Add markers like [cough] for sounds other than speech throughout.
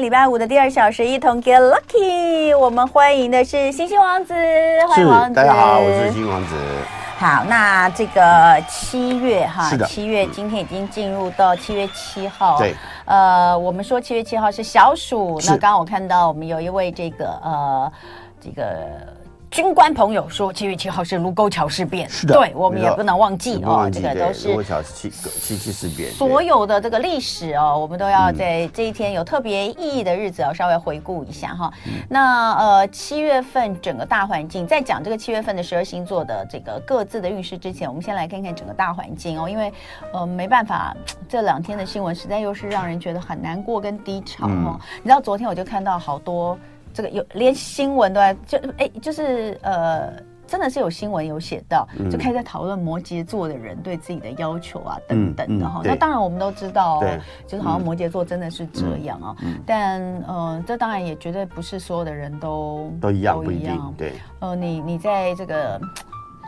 礼拜五的第二小时，一同 Get Lucky。我们欢迎的是星星王子，欢迎王子。大家好，我是星星王子。好，那这个七月哈，七月今天已经进入到七月七号。对，呃，我们说七月七号是小暑。那刚刚我看到我们有一位这个呃，这个。军官朋友说，七月七号是卢沟桥事变，是的，对，我们也不能忘记哦，这个都是卢沟桥七七七事变，所有的这个历史哦，我们都要在这一天有特别意义的日子要稍微回顾一下哈。嗯、那呃，七月份整个大环境，在讲这个七月份的十二星座的这个各自的运势之前，我们先来看看整个大环境哦，因为呃没办法，[tsk] 这两天的新闻实在又是让人觉得很难过跟低潮哦。嗯、你知道昨天我就看到好多。这个有连新闻都在就哎，就是呃，真的是有新闻有写到，就开始在讨论摩羯座的人对自己的要求啊等等的哈。那当然我们都知道，就是好像摩羯座真的是这样啊。但呃，这当然也绝对不是所有的人都都一样，不一样。对，呃，你你在这个。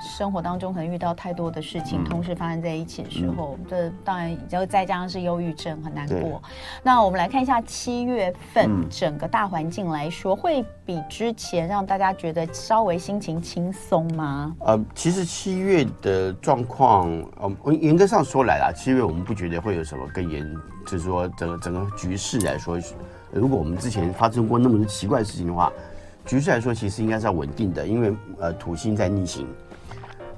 生活当中可能遇到太多的事情，同时发生在一起的时候，嗯、这当然，然后再加上是忧郁症，很难过。那我们来看一下七月份整个大环境来说，嗯、会比之前让大家觉得稍微心情轻松吗？呃，其实七月的状况，呃，严格上说来啦，七月我们不觉得会有什么更严，就是说整个整个局势来说，如果我们之前发生过那么多奇怪的事情的话，局势来说其实应该是要稳定的，因为呃土星在逆行。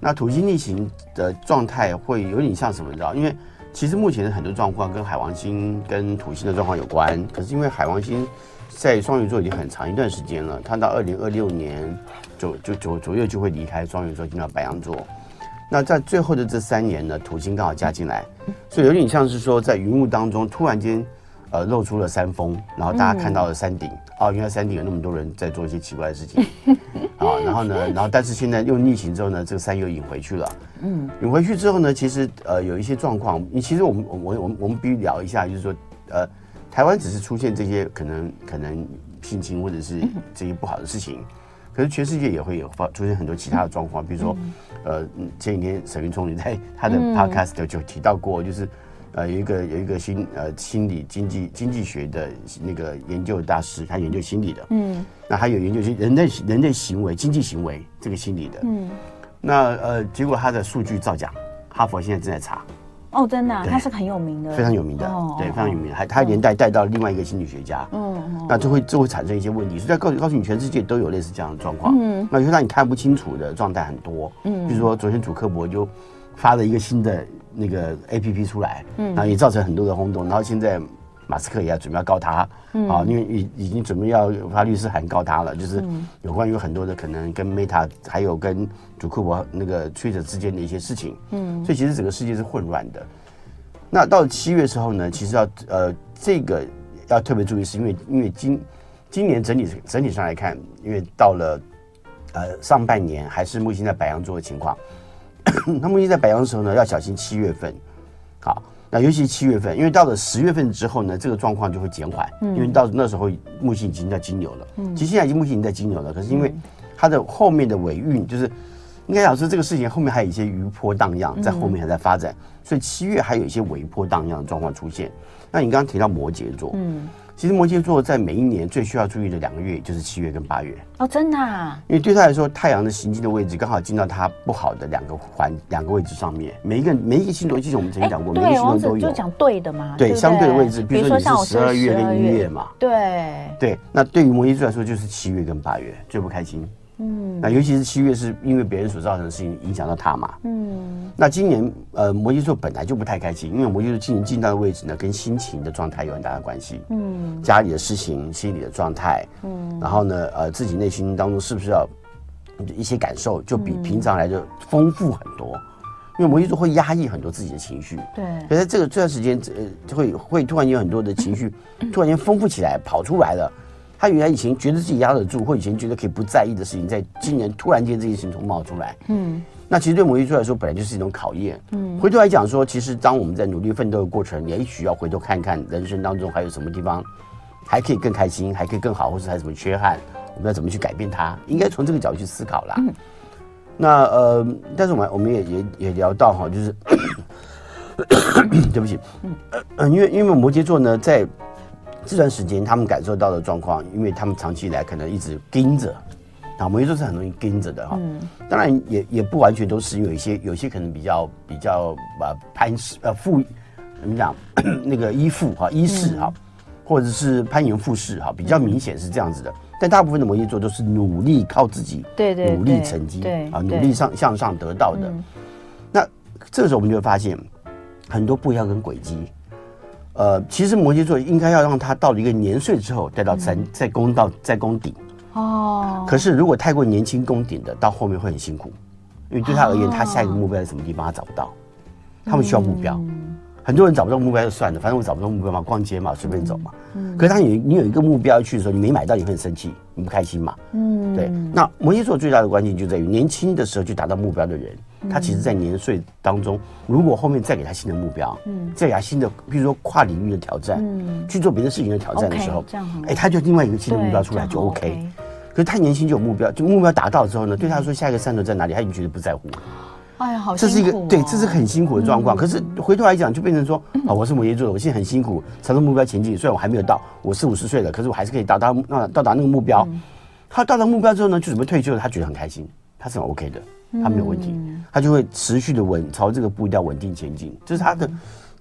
那土星逆行的状态会有点像什么？你知道？因为其实目前的很多状况跟海王星跟土星的状况有关。可是因为海王星在双鱼座已经很长一段时间了，它到二零二六年就就左左右就会离开双鱼座进到白羊座。那在最后的这三年呢，土星刚好加进来，所以有点像是说在云雾当中突然间。呃，露出了山峰，然后大家看到了山顶。嗯、哦，原来山顶有那么多人在做一些奇怪的事情。啊、哦，然后呢，然后但是现在又逆行之后呢，这个山又引回去了。嗯，引回去之后呢，其实呃有一些状况。你其实我们我我我们我们必须聊一下，就是说呃，台湾只是出现这些可能可能性侵或者是这些不好的事情，可是全世界也会有发出现很多其他的状况，比如说呃前几天沈云聪你在他的 podcast 就提到过，就是。呃，有一个有一个心呃心理经济经济学的那个研究大师，他研究心理的，嗯，那还有研究些人类人类行为、经济行为这个心理的，嗯，那呃，结果他的数据造假，哈佛现在正在查，哦，真的，他是很有名的，非常有名的，对，非常有名，还他连带带到另外一个心理学家，嗯，那就会就会产生一些问题，所以要告诉告诉你，全世界都有类似这样的状况，嗯，那就让你看不清楚的状态很多，嗯，比如说昨天主科博就发了一个新的。那个 A P P 出来，嗯，然后也造成很多的轰动，然后现在马斯克也要准备要告他，嗯，啊，因为已已经准备要发律师函告他了，就是有关于很多的可能跟 Meta 还有跟祖库伯那个 Twitter 之间的一些事情，嗯，所以其实整个世界是混乱的。那到了七月时候呢，其实要呃这个要特别注意，是因为因为今今年整体整体上来看，因为到了呃上半年还是木星在白羊座的情况。那木星在白羊的时候呢，要小心七月份。好，那尤其是七月份，因为到了十月份之后呢，这个状况就会减缓。嗯，因为到那时候木星已经在金牛了。嗯，其实现在已经木星已经在金牛了，可是因为它的后面的尾运，就是应该讲说这个事情后面还有一些余波荡漾，在后面还在发展，所以七月还有一些尾波荡漾的状况出现。那你刚刚提到摩羯座，嗯。其实摩羯座在每一年最需要注意的两个月就是七月跟八月哦，真的啊？因为对他来说，太阳的行进的位置刚好进到他不好的两个环两个位置上面。每一个每一个星座，其实我们曾经讲过，每一个星座都有。就讲对的嘛？对，相对的位置，比如说你是十二月跟一月嘛？对对，那对于摩羯座来说，就是七月跟八月最不开心。嗯，那尤其是七月，是因为别人所造成的事情影响到他嘛。嗯，那今年呃，摩羯座本来就不太开心，因为摩羯座今年进到的位置呢，跟心情的状态有很大的关系。嗯，家里的事情、心理的状态，嗯，然后呢，呃，自己内心当中是不是要一些感受，就比平常来就丰富很多。因为摩羯座会压抑很多自己的情绪，对，可是这个这段时间，呃，就会会突然有很多的情绪 [clears throat] 突然间丰富起来，跑出来了。他原来以前觉得自己压得住，或以前觉得可以不在意的事情，在今年突然间这件事情都冒出来。嗯，那其实对摩羯座来说，本来就是一种考验。嗯，回头来讲说，其实当我们在努力奋斗的过程，也许要回头看看人生当中还有什么地方还可以更开心，还可以更好，或是还有什么缺憾，我们要怎么去改变它？应该从这个角度去思考啦。嗯，那呃，但是我们我们也也也聊到哈，就是 [coughs] 对不起，嗯呃，因为因为摩羯座呢，在这段时间他们感受到的状况，因为他们长期以来可能一直盯着，啊，摩羯座是很容易盯着的哈。嗯，当然也也不完全都是，有一些有些可能比较比较啊攀石呃附怎么讲 [clears throat] 那个依附哈依势哈，或者是攀岩附势哈，比较明显是这样子的。但大部分的摩羯座都是努力靠自己，对对，努力成绩，对啊，努力上向上得到的。那这个时候我们就会发现很多不一样跟轨迹。呃，其实摩羯座应该要让他到了一个年岁之后，带到再再攻到再攻顶。哦。可是如果太过年轻攻顶的，到后面会很辛苦，因为对他而言，他下一个目标在什么地方他找不到，他们需要目标。很多人找不到目标就算了，反正我找不到目标嘛，逛街嘛，随便走嘛。嗯。可是他有你有一个目标去的时候，你没买到，你会很生气，你不开心嘛？嗯。对。那摩羯座最大的关键就在于年轻的时候就达到目标的人，他其实在年岁当中，如果后面再给他新的目标，嗯，再给他新的，比如说跨领域的挑战，嗯，去做别的事情的挑战的时候，这样哎，他就另外一个新的目标出来就 OK。可是太年轻就有目标，就目标达到之后呢，对他说下一个山头在哪里，他已经觉得不在乎了。哎呀，好，这是一个对，这是很辛苦的状况。可是回头来讲，就变成说啊，我是摩羯座的，我现在很辛苦，朝着目标前进。虽然我还没有到，我四五十岁了，可是我还是可以达到那到达那个目标。他到达目标之后呢，就准备退休了，他觉得很开心，他是很 OK 的，他没有问题，他就会持续的稳朝这个步调稳定前进。这是他的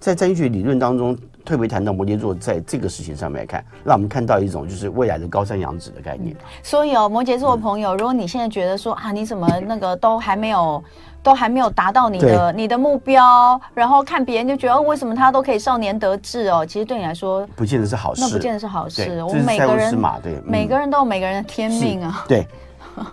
在占星学理论当中特别谈到摩羯座在这个事情上面来看，让我们看到一种就是未来的高山仰止的概念。所以哦，摩羯座的朋友，如果你现在觉得说啊，你怎么那个都还没有。都还没有达到你的你的目标，然后看别人就觉得为什么他都可以少年得志哦？其实对你来说，不见得是好事，那不见得是好事。我们每个人对，每个人都有每个人的天命啊。对，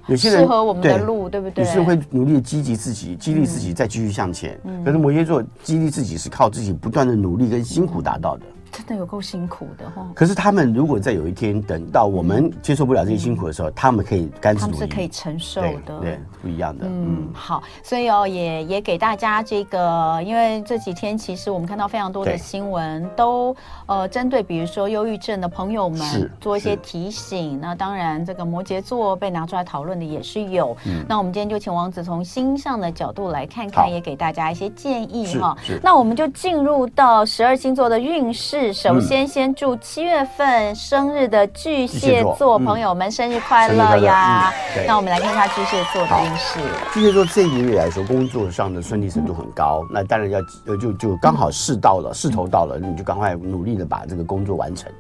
有些人适合我们的路，对不对？有些人会努力的积极自己，激励自己再继续向前。可是摩羯座激励自己是靠自己不断的努力跟辛苦达到的。真的有够辛苦的哈！可是他们如果在有一天等到我们接受不了这些辛苦的时候，他们可以甘之，他们是可以承受的，对，不一样的。嗯，好，所以哦，也也给大家这个，因为这几天其实我们看到非常多的新闻，都呃针对比如说忧郁症的朋友们做一些提醒。那当然，这个摩羯座被拿出来讨论的也是有。那我们今天就请王子从星象的角度来看看，也给大家一些建议哈。那我们就进入到十二星座的运势。首先，先祝七月份生日的巨蟹座朋友们生日快乐呀！那我们来看一下巨蟹座的运势。巨蟹座这一个月来说，工作上的顺利程度很高。那当然要呃，就就刚好势到了，势头到了，你就赶快努力的把这个工作完成。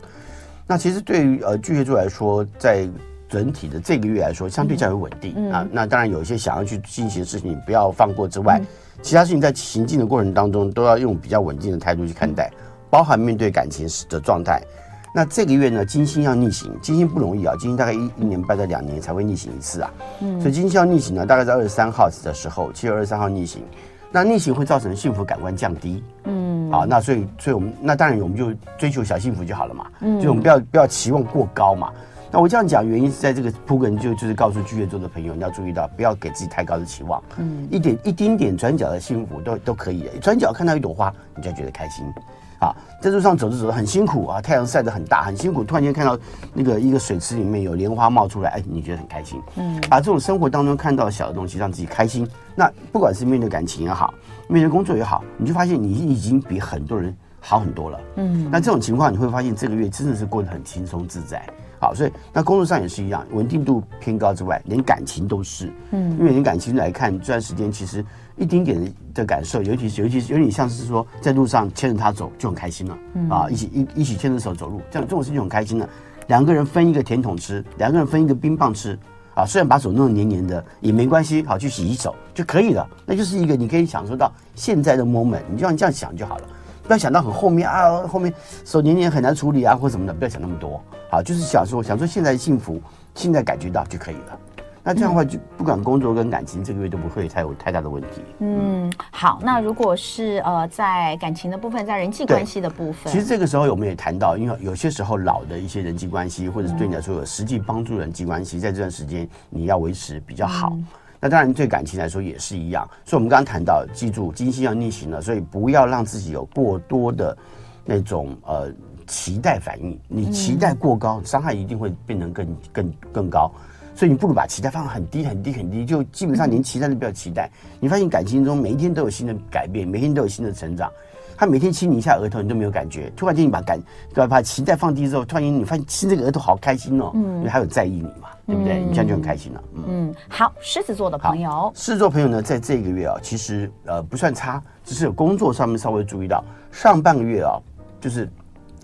那其实对于呃巨蟹座来说，在整体的这个月来说，相对较为稳定啊。那当然有一些想要去进行的事情，不要放过之外，其他事情在行进的过程当中，都要用比较稳定的态度去看待。包含面对感情时的状态，那这个月呢，金星要逆行，金星不容易啊，金星大概一一年半到两年才会逆行一次啊，嗯，所以金星要逆行呢，大概在二十三号的时候，七月二十三号逆行，那逆行会造成幸福感官降低，嗯，好，那所以所以我们那当然我们就追求小幸福就好了嘛，嗯，就我们不要不要期望过高嘛，那我这样讲原因是在这个铺梗就就是告诉巨蟹座的朋友，你要注意到不要给自己太高的期望，嗯，一点一丁点转角的幸福都都可以，转角看到一朵花，你就要觉得开心。啊，在路上走着走着很辛苦啊，太阳晒得很大，很辛苦。突然间看到那个一个水池里面有莲花冒出来，哎，你觉得很开心。嗯，把这种生活当中看到的小的东西让自己开心。那不管是面对感情也好，面对工作也好，你就发现你已经比很多人好很多了。嗯，那这种情况你会发现这个月真的是过得很轻松自在。好，所以那工作上也是一样，稳定度偏高之外，连感情都是。嗯，因为连感情来看，这段时间其实。一丁点的感受，尤其是尤其是有点像是说，在路上牵着他走就很开心了，嗯、啊，一起一一起牵着手走路，这样这种事情很开心的。两个人分一个甜筒吃，两个人分一个冰棒吃，啊，虽然把手弄得黏黏的也没关系，好，去洗洗手就可以了。那就是一个你可以享受到现在的 moment，你就像这样想就好了，不要想到很后面啊，后面手黏黏很难处理啊或什么的，不要想那么多，好，就是想说想说现在幸福，现在感觉到就可以了。那这样的话，就不管工作跟感情，这个月都不会太有太大的问题。嗯，好。那如果是呃，在感情的部分，在人际关系的部分，其实这个时候我们也谈到，因为有些时候老的一些人际关系，或者是对你来说有实际帮助人际关系，在这段时间你要维持比较好。那当然对感情来说也是一样。所以我们刚刚谈到，记住金星要逆行了，所以不要让自己有过多的那种呃期待反应。你期待过高，伤害一定会变成更更更高。所以你不如把期待放很低很低很低，就基本上连期待都不要期待。你发现感情中每一天都有新的改变，每天都有新的成长。他每天亲你一下额头，你都没有感觉，突然间你把感把把期待放低之后，突然间你发现亲这个额头好开心哦，嗯，因为他有在意你嘛，对不对？你这样就很开心了。嗯，嗯，好，狮子座的朋友，狮子座朋友呢，在这个月啊，其实呃不算差，只是有工作上面稍微注意到，上半个月啊，就是。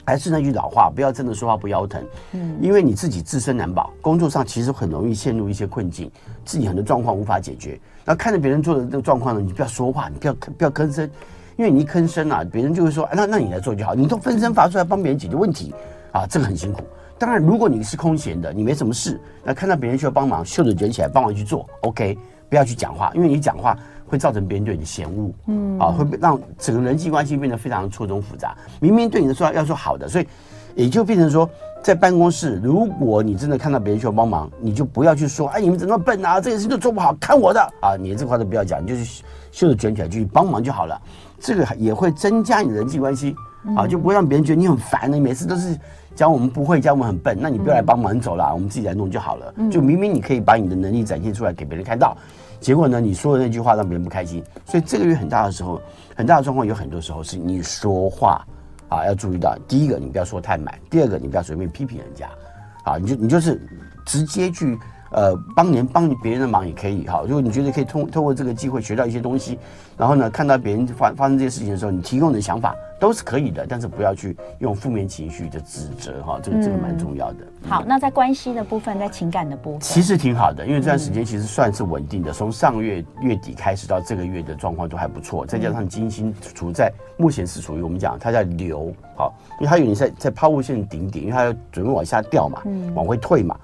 还是那句老话，不要真的说话不腰疼，嗯，因为你自己自身难保，工作上其实很容易陷入一些困境，自己很多状况无法解决。那看着别人做的这个状况呢，你不要说话，你不要不要吭声，因为你一吭声啊，别人就会说，那那你来做就好，你都分身乏术来帮别人解决问题啊，这个很辛苦。当然，如果你是空闲的，你没什么事，那看到别人需要帮忙，袖子卷起来帮忙去做，OK，不要去讲话，因为你讲话。会造成别人对你的嫌恶，嗯，啊，会让整个人际关系变得非常错综复杂。明明对你的说要说好的，所以也就变成说，在办公室，如果你真的看到别人需要帮忙，你就不要去说，哎，你们怎么笨啊？这件事情都做不好，看我的啊！你这话都不要讲，你就是袖子卷起来就去帮忙就好了。这个也会增加你的人际关系，啊，就不会让别人觉得你很烦，你每次都是讲我们不会，讲我们很笨，那你不要来帮忙，走了，我们自己来弄就好了。就明明你可以把你的能力展现出来给别人看到。结果呢？你说的那句话让别人不开心，所以这个月很大的时候，很大的状况有很多时候是你说话啊要注意到。第一个，你不要说太满；第二个，你不要随便批评人家，啊，你就你就是直接去。呃，帮您帮别人的忙也可以哈。如果你觉得可以通透过这个机会学到一些东西，然后呢，看到别人发发生这些事情的时候，你提供的想法都是可以的，但是不要去用负面情绪的指责哈。这个这个蛮重要的。嗯、好，那在关系的部分，在情感的部分，其实挺好的，因为这段时间其实算是稳定的。从上个月月底开始到这个月的状况都还不错，再加上金星处在目前是属于我们讲它在流，好，因为它有点在在抛物线顶点，因为它要准备往下掉嘛，往回退嘛。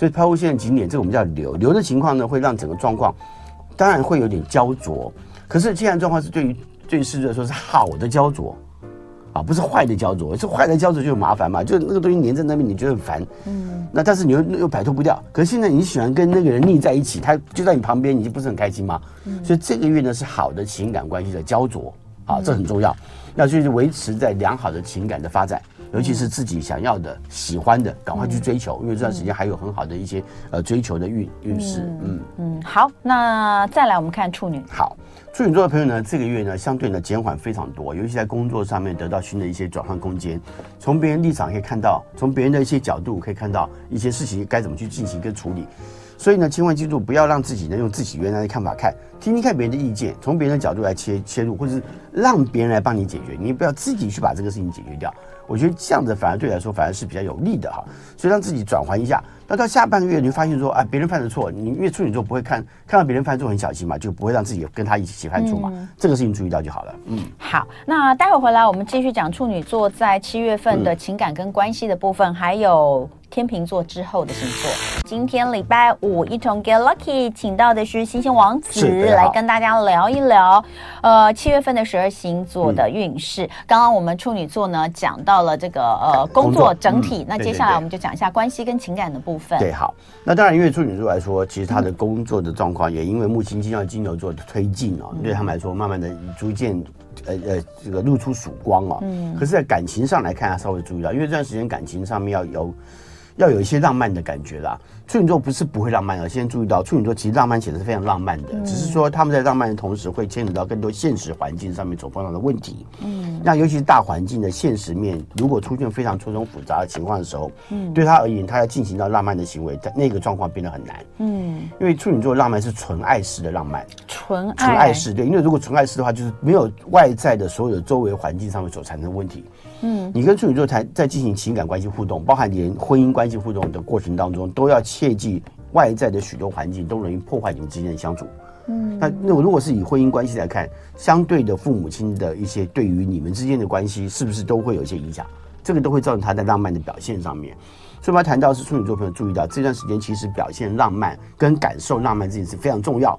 所以抛物线的景点，这个我们叫流流的情况呢，会让整个状况当然会有点焦灼。可是既然状况是对于对于狮子来说是好的焦灼啊，不是坏的焦灼。是坏的焦灼就很麻烦嘛，就那个东西粘在那边，你觉得很烦。嗯。那但是你又又摆脱不掉。可是现在你喜欢跟那个人腻在一起，他就在你旁边，你就不是很开心吗？嗯。所以这个月呢是好的情感关系的焦灼啊，这很重要，要去维持在良好的情感的发展。尤其是自己想要的、喜欢的，赶快去追求，因为这段时间还有很好的一些呃追求的运运势。嗯嗯，好，那再来我们看处女。好，处女座的朋友呢，这个月呢相对呢减缓非常多，尤其在工作上面得到新的一些转换空间。从别人立场可以看到，从别人的一些角度可以看到一些事情该怎么去进行跟处理。所以呢，千万记住，不要让自己呢用自己原来的看法看，听听看别人的意见，从别人的角度来切切入，或者是让别人来帮你解决，你不要自己去把这个事情解决掉。我觉得这样子反而对来说反而是比较有利的哈，所以让自己转换一下。那到下半个月，你会发现说，啊，别人犯的错，你因为处女座不会看看到别人犯错很小心嘛，就不会让自己跟他一起犯错嘛。嗯、这个事情注意到就好了。嗯，好，那待会回来我们继续讲处女座在七月份的情感跟关系的部分，嗯、还有天秤座之后的星座。今天礼拜五一同 Get Lucky，请到的是星星王子来跟大家聊一聊，呃，七月份的十二星座的运势。嗯、刚刚我们处女座呢讲到了这个呃工作整体，嗯、那接下来我们就讲一下关系跟情感的部分。对，好，那当然，因为处女座来说，其实他的工作的状况也因为木星进到金牛座的推进哦，嗯、对他们来说，慢慢的逐渐呃呃这个露出曙光哦。嗯。可是，在感情上来看，他稍微注意到，因为这段时间感情上面要有。要有一些浪漫的感觉啦。处女座不是不会浪漫的，先注意到处女座其实浪漫显得是非常浪漫的，嗯、只是说他们在浪漫的同时会牵扯到更多现实环境上面所碰到的问题。嗯，那尤其是大环境的现实面，如果出现非常错综复杂的情况的时候，嗯，对他而言，他要进行到浪漫的行为，那个状况变得很难。嗯，因为处女座浪漫是纯爱式的浪漫，纯爱，纯爱式对，因为如果纯爱式的话，就是没有外在的所有的周围环境上面所产生的问题。嗯，你跟处女座谈在进行情感关系互动，包含连婚姻关系互动的过程当中，都要切记外在的许多环境都容易破坏你们之间的相处。嗯，那那如果是以婚姻关系来看，相对的父母亲的一些对于你们之间的关系，是不是都会有一些影响？这个都会造成他在浪漫的表现上面。所以我们要谈到是处女座朋友注意到这段时间，其实表现浪漫跟感受浪漫这件事非常重要。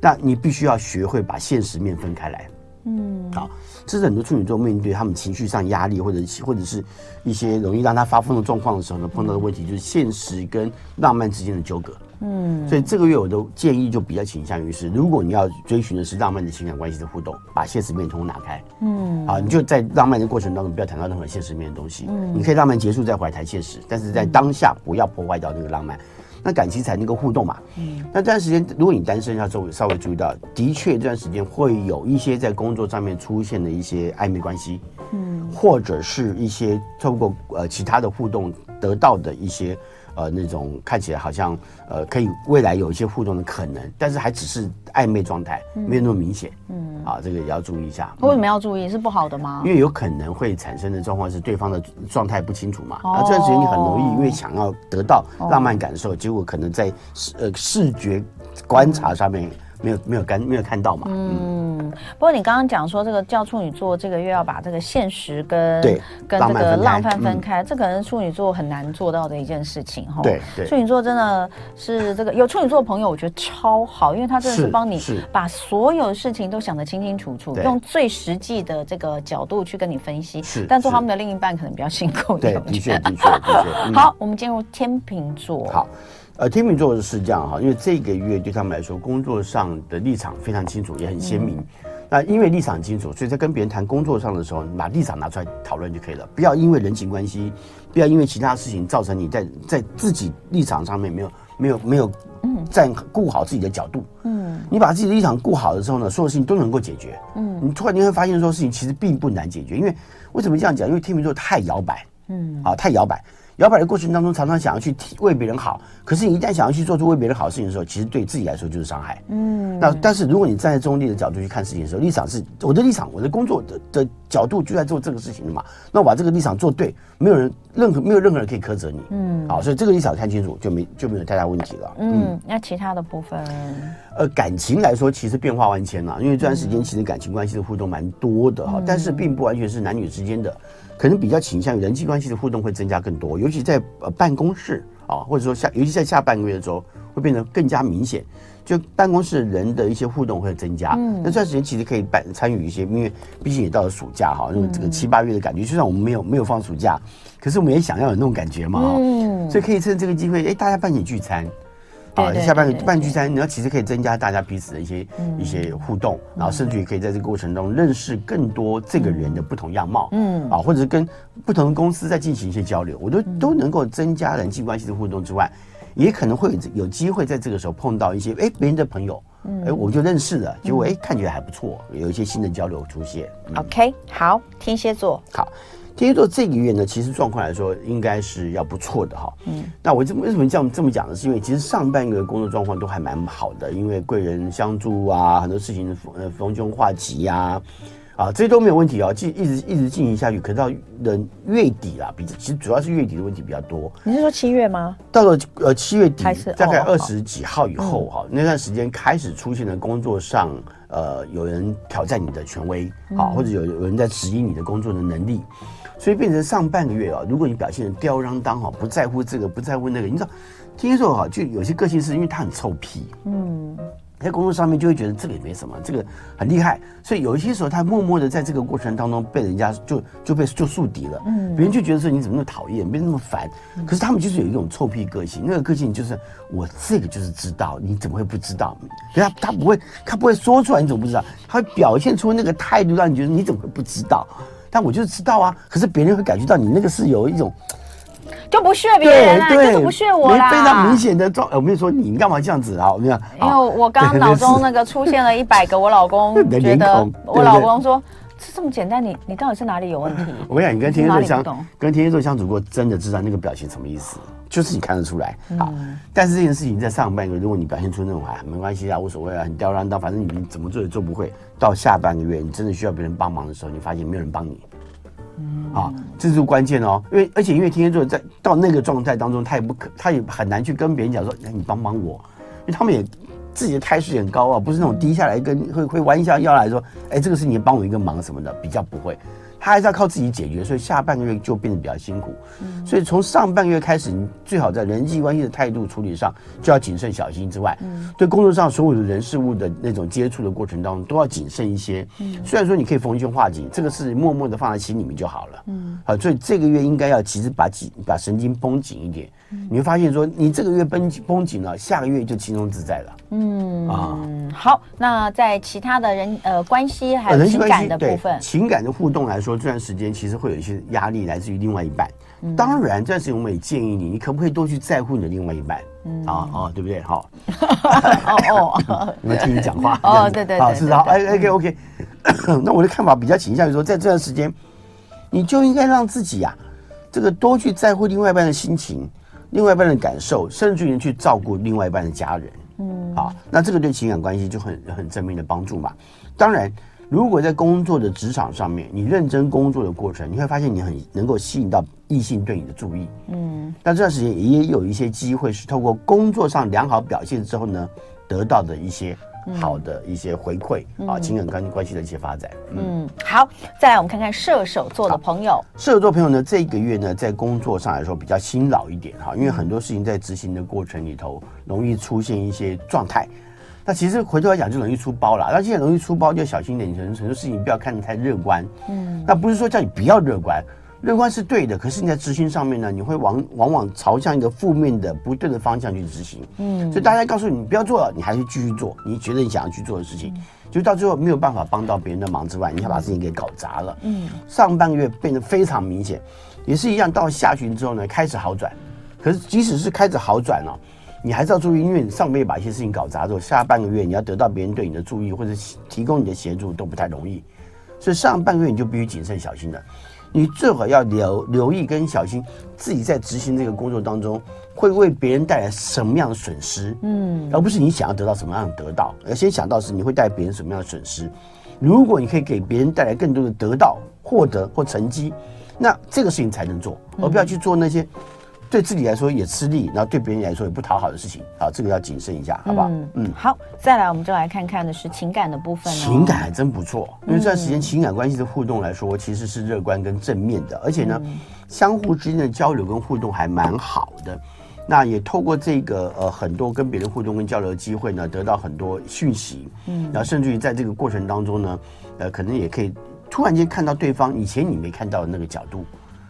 那你必须要学会把现实面分开来。嗯，好，这是很多处女座面对他们情绪上压力，或者或者是一些容易让他发疯的状况的时候呢，碰到的问题就是现实跟浪漫之间的纠葛。嗯，所以这个月我的建议就比较倾向于是，如果你要追寻的是浪漫的情感关系的互动，把现实面通通拿开。嗯，好，你就在浪漫的过程当中不要谈到任何现实面的东西。嗯，你可以浪漫结束再回来谈现实，但是在当下不要破坏掉那个浪漫。那感情才能够互动嘛。嗯，那这段时间如果你单身，要稍微稍微注意到，的确这段时间会有一些在工作上面出现的一些暧昧关系，嗯，或者是一些透过呃其他的互动得到的一些。呃，那种看起来好像呃可以未来有一些互动的可能，但是还只是暧昧状态，没有那么明显。嗯，啊，这个也要注意一下。为什么要注意？是不好的吗？因为有可能会产生的状况是对方的状态不清楚嘛。啊，这段时间你很容易因为想要得到浪漫感受，结果可能在视呃视觉观察上面。没有没有看没有看到嘛？嗯，不过你刚刚讲说这个叫处女座这个月要把这个现实跟对跟这个浪漫分开，这可能是处女座很难做到的一件事情哈。对对，处女座真的是这个有处女座的朋友，我觉得超好，因为他真的是帮你把所有事情都想得清清楚楚，用最实际的这个角度去跟你分析。是，但做他们的另一半可能比较辛苦一点。对，的确的确的确。好，我们进入天秤座。好。呃，天秤座是这样哈，因为这个月对他们来说，工作上的立场非常清楚，也很鲜明。嗯、那因为立场清楚，所以在跟别人谈工作上的时候，把立场拿出来讨论就可以了。不要因为人情关系，不要因为其他事情造成你在在自己立场上面没有没有没有站顾好自己的角度。嗯，你把自己的立场顾好的时候呢，所有事情都能够解决。嗯，你突然间会发现说事情其实并不难解决，因为为什么这样讲？因为天秤座太摇摆。嗯，啊，太摇摆。摇摆的过程当中，常常想要去为别人好，可是你一旦想要去做出为别人好事情的时候，其实对自己来说就是伤害。嗯，那但是如果你站在中立的角度去看事情的时候，立场是我的立场，我的工作的的角度就在做这个事情的嘛。那我把这个立场做对，没有人任何没有任何人可以苛责你。嗯，好，所以这个立场看清楚就没就没有太大问题了。嗯，那其他的部分，呃，感情来说其实变化万千了，因为这段时间其实感情关系的互动蛮多的哈，但是并不完全是男女之间的。可能比较倾向于人际关系的互动会增加更多，尤其在呃办公室啊，或者说下，尤其在下半个月的时候，会变得更加明显。就办公室人的一些互动会增加。嗯，那这段时间其实可以办参与一些，因为毕竟也到了暑假哈，因为这个七八月的感觉，就算我们没有没有放暑假，可是我们也想要有那种感觉嘛。嗯，所以可以趁这个机会，哎，大家办点聚餐。啊，下半个半聚餐，然后其实可以增加大家彼此的一些、嗯、一些互动，然后甚至于可以在这个过程中认识更多这个人的不同样貌，嗯，啊，或者是跟不同的公司在进行一些交流，我都都能够增加人际关系的互动之外，也可能会有有机会在这个时候碰到一些哎别人的朋友，哎我就认识了，结果哎看起来还不错，有一些新的交流出现。嗯、OK，好，天蝎座，好。天蝎座这个月呢，其实状况来说应该是要不错的哈。嗯，那我这为什么这样这么讲呢？是因为其实上半个工作状况都还蛮好的，因为贵人相助啊，很多事情呃逢凶化吉呀，啊这些都没有问题啊，继一直一直进行下去。可是到的月底啦，比其实主要是月底的问题比较多。你是说七月吗？到了呃七月底，大概二十几号以后哈，那段时间开始出现了工作上呃有人挑战你的权威啊，或者有有人在质疑你的工作的能力。所以变成上半个月啊，如果你表现得吊儿郎当哈，不在乎这个，不在乎那个，你知道，天蝎座哈，就有些个性是因为他很臭屁，嗯，在工作上面就会觉得这个也没什么，这个很厉害，所以有一些时候他默默的在这个过程当中被人家就就被就树敌了，嗯，别人就觉得说你怎么那么讨厌，别人那么烦，可是他们就是有一种臭屁个性，那个个性就是我这个就是知道，你怎么会不知道？他他不会他不会说出来，你怎么不知道？他会表现出那个态度，让你觉得你怎么会不知道？但我就是知道啊，可是别人会感觉到你那个是有一种就不屑别人啊，就是不屑我啦，非常明显的状。我没有说，你干嘛这样子啊？我跟你讲，因为我刚刚脑中那个出现了一百个我老公 [laughs] 觉得，我老公说这这么简单，你你到底是哪里有问题？[laughs] 我跟你讲，你跟天蝎座相跟天蝎座相处过，真的知道那个表情什么意思，就是你看得出来。好，但是这件事情在上半个月，如果你表现出那种啊没关系啊，无所谓啊，很吊儿郎当，反正你怎么做也做不会。到下半个月，你真的需要别人帮忙的时候，你发现没有人帮你。嗯啊，这是关键哦，因为而且因为天蝎座在到那个状态当中，他也不可，他也很难去跟别人讲说，哎，你帮帮我，因为他们也自己的态势很高啊，不是那种低下来跟会会弯下腰来说，哎，这个事情帮我一个忙什么的，比较不会。他还是要靠自己解决，所以下半个月就变得比较辛苦。嗯，所以从上半个月开始，你最好在人际关系的态度处理上就要谨慎小心之外，嗯，对工作上所有的人事物的那种接触的过程当中都要谨慎一些。嗯，虽然说你可以逢凶化吉，这个事默默的放在心里面就好了。嗯，好，所以这个月应该要其实把紧把神经绷紧一点。你会发现说，你这个月绷紧绷紧了，下个月就轻松自在了。嗯啊，好，那在其他的人呃关系还有情感的部分，情感的互动来说，这段时间其实会有一些压力来自于另外一半。嗯、当然，这段时间我们也建议你，你可不可以多去在乎你的另外一半？嗯啊啊，对不对？好，[laughs] 哦哦，[laughs] 我们听你讲话。哦，对对对，好，是的，哎，OK OK。[coughs] 那我的看法比较倾向于说，在这段时间，你就应该让自己啊，这个多去在乎另外一半的心情，另外一半的感受，甚至于去照顾另外一半的家人。嗯，好，那这个对情感关系就很很正面的帮助嘛。当然，如果在工作的职场上面，你认真工作的过程，你会发现你很能够吸引到异性对你的注意。嗯，但这段时间也有一些机会是透过工作上良好表现之后呢，得到的一些。好的一些回馈、嗯、啊，情感关关系的一些发展。嗯，好，再来我们看看射手座的朋友。射手座朋友呢，这个月呢，在工作上来说比较辛劳一点哈，因为很多事情在执行的过程里头，容易出现一些状态。那其实回头来讲，就容易出包了。那现在容易出包，就小心点，很很多事情不要看得太乐观。嗯，那不是说叫你不要乐观。乐观是对的，可是你在执行上面呢，你会往往往朝向一个负面的、不对的方向去执行。嗯，所以大家告诉你，你不要做了，你还是继续做你觉得你想要去做的事情，嗯、就到最后没有办法帮到别人的忙之外，你还把事情给搞砸了。嗯，上半个月变得非常明显，也是一样。到下旬之后呢，开始好转。可是即使是开始好转了、哦，你还是要注意，因为你上个月把一些事情搞砸之后，下半个月你要得到别人对你的注意或者提供你的协助都不太容易。所以上半个月你就必须谨慎小心了。你最好要留留意跟小心，自己在执行这个工作当中会为别人带来什么样的损失，嗯，而不是你想要得到什么样的得到，而先想到是你会带别人什么样的损失。如果你可以给别人带来更多的得到、获得或成绩，那这个事情才能做，而不要去做那些。对自己来说也吃力，然后对别人来说也不讨好的事情，啊，这个要谨慎一下，好不好？嗯，嗯好，再来我们就来看看的是情感的部分哦。情感还真不错，因为这段时间情感关系的互动来说，其实是乐观跟正面的，而且呢，嗯、相互之间的交流跟互动还蛮好的。那也透过这个呃很多跟别人互动跟交流的机会呢，得到很多讯息，嗯，然后甚至于在这个过程当中呢，呃，可能也可以突然间看到对方以前你没看到的那个角度。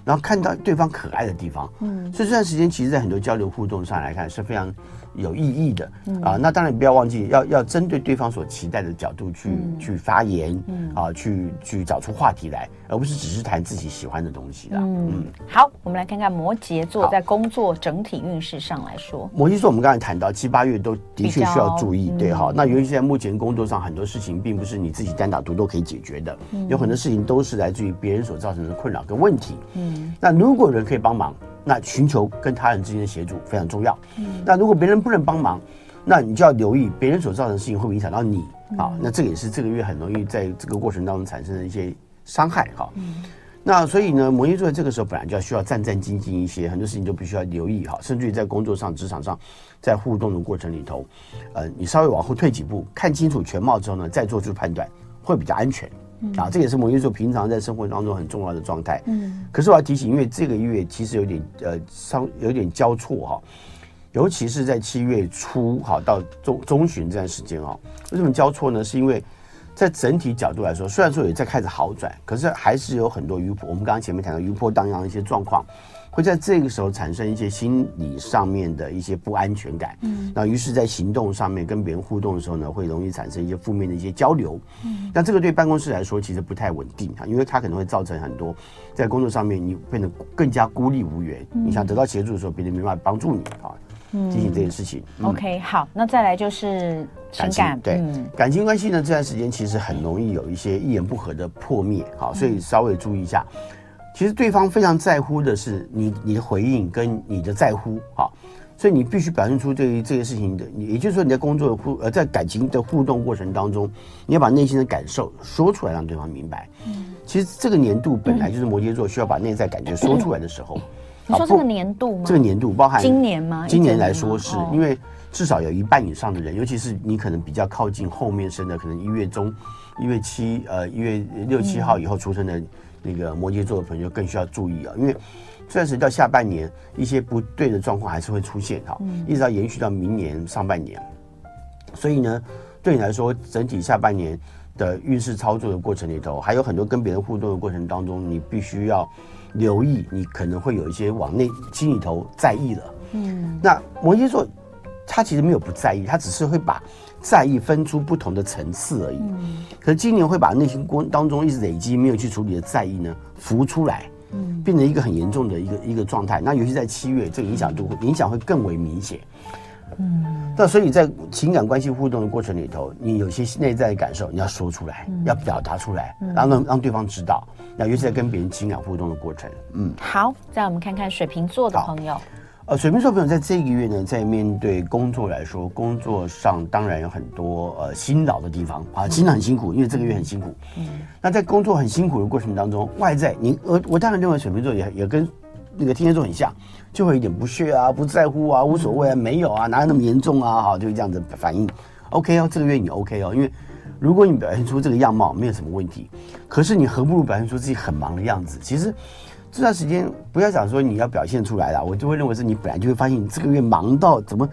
然后看到对方可爱的地方，嗯，所以这段时间其实，在很多交流互动上来看是非常有意义的，嗯。啊，那当然不要忘记要要针对对方所期待的角度去、嗯、去发言，嗯。啊，去去找出话题来，而不是只是谈自己喜欢的东西啦。嗯，嗯。好，我们来看看摩羯座在工作整体运势上来说，摩羯座我们刚才谈到七八月都的确需要注意，对哈、嗯。那由于现在目前工作上很多事情并不是你自己单打独斗可以解决的，嗯、有很多事情都是来自于别人所造成的困扰跟问题，嗯。那如果人可以帮忙，那寻求跟他人之间的协助非常重要。嗯，那如果别人不能帮忙，那你就要留意别人所造成的事情会不会影响到你啊？那这个也是这个月很容易在这个过程当中产生的一些伤害哈。嗯，那所以呢，摩羯座在这个时候本来就要需要战战兢兢一些，很多事情就必须要留意哈。甚至于在工作上、职场上，在互动的过程里头，呃，你稍微往后退几步，看清楚全貌之后呢，再做出判断，会比较安全。啊，这也是摩羯座平常在生活当中很重要的状态。嗯，可是我要提醒，因为这个月其实有点呃，稍有点交错哈，尤其是在七月初哈到中中旬这段时间哦，为什么交错呢？是因为在整体角度来说，虽然说也在开始好转，可是还是有很多余波。我们刚刚前面谈到余波荡漾的一些状况。会在这个时候产生一些心理上面的一些不安全感，嗯，那于是，在行动上面跟别人互动的时候呢，会容易产生一些负面的一些交流，嗯，那这个对办公室来说其实不太稳定啊，因为它可能会造成很多在工作上面你变得更加孤立无援，嗯，你想得到协助的时候，别人没办法帮助你啊，嗯，进行这件事情。嗯，OK，好，那再来就是情感，对，嗯，感情关系呢，这段时间其实很容易有一些一言不合的破灭，好，所以稍微注意一下。其实对方非常在乎的是你你的回应跟你的在乎啊，所以你必须表现出对于这个事情的，也就是说你在工作的互呃在感情的互动过程当中，你要把内心的感受说出来，让对方明白。嗯，其实这个年度本来就是摩羯座需要把内在感觉说出来的时候。你说这个年度吗？这个年度包含今年吗？今年来说是因为至少有一半以上的人，尤其是你可能比较靠近后面生的，可能一月中、一月七呃一月六七号以后出生的。那个摩羯座的朋友更需要注意啊，因为虽然是到下半年一些不对的状况还是会出现哈，一直到延续到明年上半年，所以呢，对你来说，整体下半年的运势操作的过程里头，还有很多跟别人互动的过程当中，你必须要留意，你可能会有一些往内心里头在意了。嗯，那摩羯座他其实没有不在意，他只是会把。在意分出不同的层次而已，可是今年会把内心过当中一直累积没有去处理的在意呢浮出来，嗯，变成一个很严重的一个一个状态。那尤其在七月，这个影响度会影响会更为明显。嗯，那所以在情感关系互动的过程里头，你有些内在的感受，你要说出来，嗯、要表达出来，然后让让对方知道。那尤其在跟别人情感互动的过程，嗯，好，再我们看看水瓶座的朋友。呃，水瓶座朋友在这个月呢，在面对工作来说，工作上当然有很多呃辛劳的地方啊，真的很辛苦，因为这个月很辛苦。嗯，那在工作很辛苦的过程当中，外在你我我当然认为水瓶座也也跟那个天蝎座很像，就会有点不屑啊，不在乎啊，无所谓啊，没有啊，哪有那么严重啊？哈，就会这样子反应。OK 哦，这个月你 OK 哦，因为如果你表现出这个样貌没有什么问题，可是你何不如表现出自己很忙的样子？其实。这段时间不要想说你要表现出来了，我就会认为是你本来就会发现你这个月忙到怎么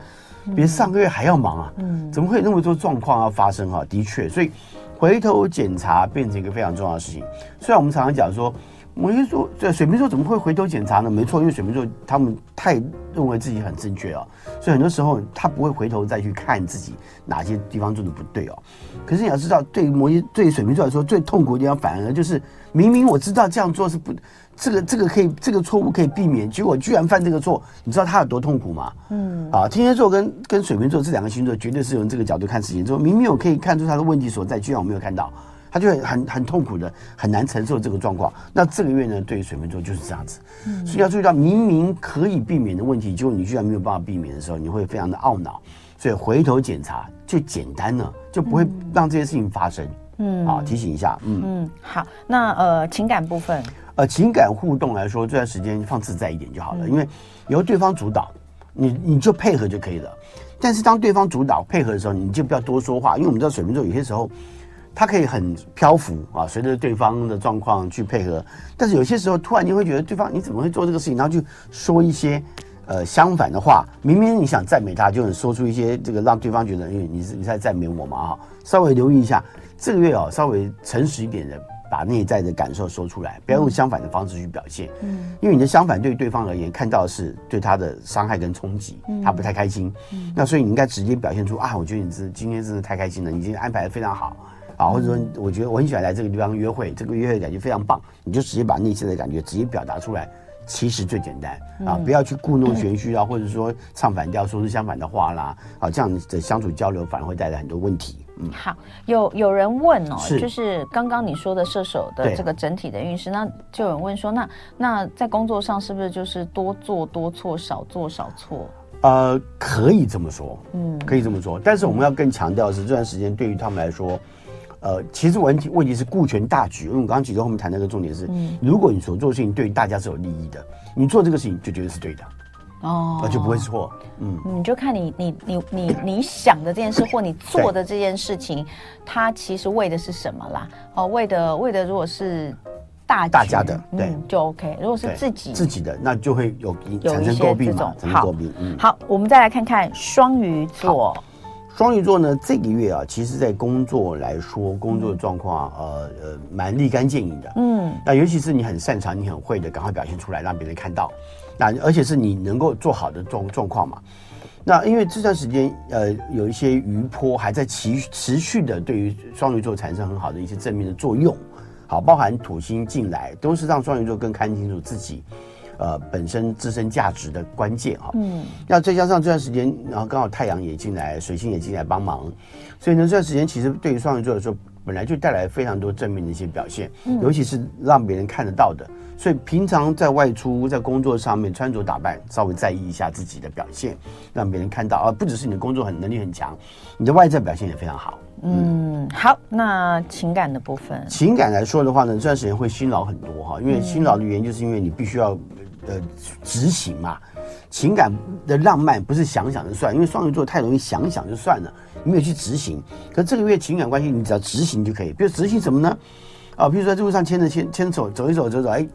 比上个月还要忙啊？嗯，怎么会有那么多状况要发生啊？的确，所以回头检查变成一个非常重要的事情。虽然我们常常讲说，摩羯座对水瓶座怎么会回头检查呢？没错，因为水瓶座他们太认为自己很正确哦，所以很多时候他不会回头再去看自己哪些地方做的不对哦。可是你要知道，对于摩羯对水瓶座来说，最痛苦的地方反而就是明明我知道这样做是不。这个这个可以，这个错误可以避免，结果居然犯这个错，你知道他有多痛苦吗？嗯，啊，天蝎座跟跟水瓶座这两个星座绝对是用这个角度看事情，就明明我可以看出他的问题所在，居然我没有看到，他就很很很痛苦的，很难承受这个状况。那这个月呢，对于水瓶座就是这样子，嗯，所以要注意到明明可以避免的问题，结果你居然没有办法避免的时候，你会非常的懊恼。所以回头检查就简单了，就不会让这些事情发生。嗯，啊，提醒一下，嗯嗯，好，那呃情感部分。呃，情感互动来说，这段时间放自在一点就好了，因为由对方主导，你你就配合就可以了。但是当对方主导配合的时候，你就不要多说话，因为我们知道水瓶座有些时候，他可以很漂浮啊，随着对方的状况去配合。但是有些时候，突然你会觉得对方你怎么会做这个事情，然后就说一些呃相反的话。明明你想赞美他，就能说出一些这个让对方觉得，因为你是你在赞美我嘛哈。稍微留意一下这个月啊，稍微诚实一点的。把内在的感受说出来，不要用相反的方式去表现。嗯，因为你的相反对对方而言，看到的是对他的伤害跟冲击，他不太开心。嗯，那所以你应该直接表现出啊，我觉得你这今天真的太开心了，你今天安排的非常好啊，或者说我觉得我很喜欢来这个地方约会，这个约会感觉非常棒，你就直接把内心的感觉直接表达出来，其实最简单啊，不要去故弄玄虚啊，或者说唱反调，说出相反的话啦，啊，这样的相处交流反而会带来很多问题。嗯、好，有有人问哦，是。就是刚刚你说的射手的这个整体的运势，那就有人问说，那那在工作上是不是就是多做多错，少做少错？呃，可以这么说，嗯，可以这么说，但是我们要更强调的是，这段时间对于他们来说，呃，其实问题问题是顾全大局，因为我们刚刚举到后面谈那个重点是，嗯，如果你所做的事情对于大家是有利益的，你做这个事情就绝对是对的。哦，那就不会错。嗯，你就看你你你你你想的这件事，或你做的这件事情，它其实为的是什么啦？哦，为的为的，如果是大大家的，对，就 OK。如果是自己自己的，那就会有产生诟病嘛，产生诟病。嗯，好，我们再来看看双鱼座。双鱼座呢，这个月啊，其实在工作来说，工作状况，呃呃，蛮立竿见影的。嗯，那尤其是你很擅长、你很会的，赶快表现出来，让别人看到。那而且是你能够做好的状状况嘛？那因为这段时间，呃，有一些余波还在持持续的，对于双鱼座产生很好的一些正面的作用。好，包含土星进来，都是让双鱼座更看清楚自己，呃，本身自身价值的关键哈。嗯。那再加上这段时间，然后刚好太阳也进来，水星也进来帮忙，所以呢，这段时间其实对于双鱼座来说，本来就带来非常多正面的一些表现，嗯、尤其是让别人看得到的。所以平常在外出，在工作上面穿着打扮，稍微在意一下自己的表现，让别人看到啊，不只是你的工作很能力很强，你的外在表现也非常好。嗯，嗯好，那情感的部分，情感来说的话呢，这段时间会辛劳很多哈，因为辛劳的原因就是因为你必须要呃执行嘛。情感的浪漫不是想想就算，因为双鱼座太容易想想就算了，你没有去执行。可这个月情感关系，你只要执行就可以。比如执行什么呢？啊，比如说在路上牵着牵牵手走一走走走，哎。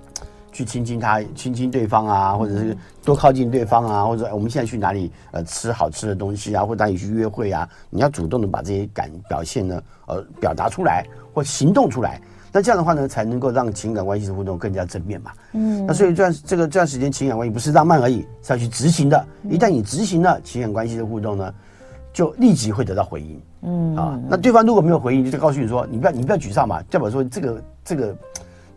去亲亲他，亲亲对方啊，或者是多靠近对方啊，或者我们现在去哪里呃吃好吃的东西啊，或者哪里去约会啊，你要主动的把这些感表现呢呃表达出来或行动出来，那这样的话呢才能够让情感关系的互动更加正面嘛。嗯，那所以这段这个这段时间情感关系不是浪漫而已，是要去执行的。一旦你执行了情感关系的互动呢，就立即会得到回应。嗯啊，那对方如果没有回应，就告诉你说你不要你不要沮丧嘛，代表说这个这个。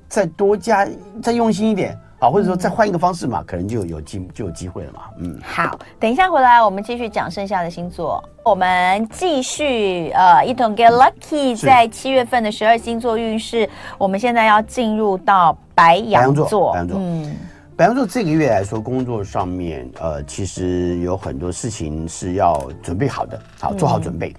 再多加再用心一点。好，或者说再换一个方式嘛，可能就有机就有机会了嘛。嗯，好，等一下回来我们继续讲剩下的星座。我们继续呃一同 get lucky，在七月份的十二星座运势，我们现在要进入到白羊座。白羊座，嗯，白羊座这个月来说，工作上面呃其实有很多事情是要准备好的，好做好准备。嗯